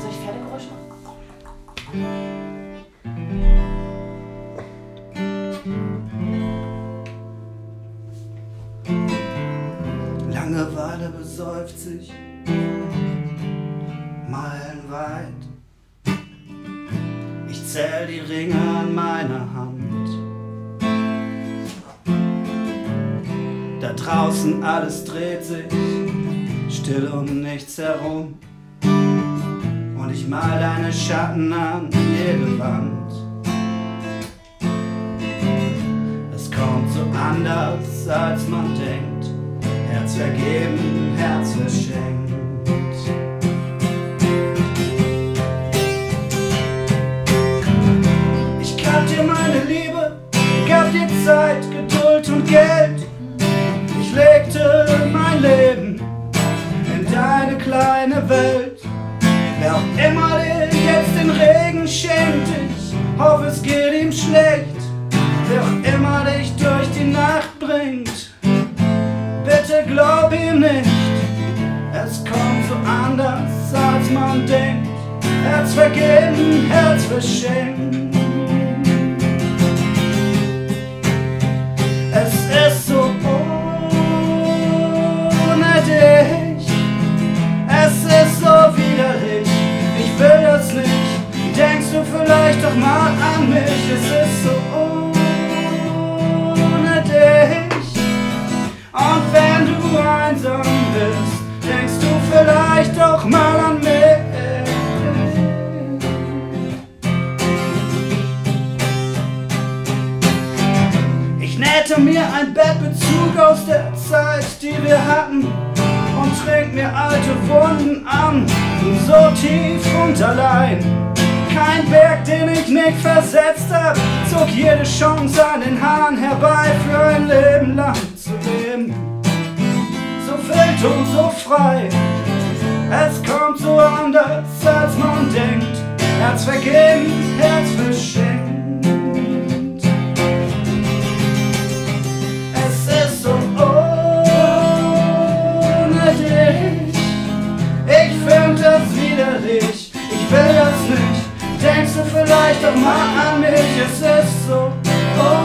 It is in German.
Soll ich Pferdegeräusche machen? Langeweile besäuft sich meilenweit. Ich zähl die Ringe an meiner Hand. Da draußen alles dreht sich still um nichts herum. Und ich mal deine Schatten an jede Wand. Es kommt so anders, als man denkt. Herz vergeben, Herz verschenkt. Ich gab dir meine Liebe, gab dir Zeit, Geduld und Geld. Ich legte mein Leben in deine kleine Welt. Immer dir jetzt den Regen schenkt, ich hoffe es geht ihm schlecht. Wer auch immer dich durch die Nacht bringt, bitte glaub ihm nicht. Es kommt so anders, als man denkt. Herz vergeben, Herz verschenkt. Nähte mir ein Bettbezug aus der Zeit, die wir hatten und trink mir alte Wunden an, so tief und allein. Kein Berg, den ich nicht versetzt hab, zog jede Chance an den Haaren herbei, für ein Leben lang zu leben. So wild und so frei, es kommt so anders, als man denkt. Herz vergeben. dich. Ich will das nicht. Denkst du vielleicht doch mal an mich? Es ist so. Oh.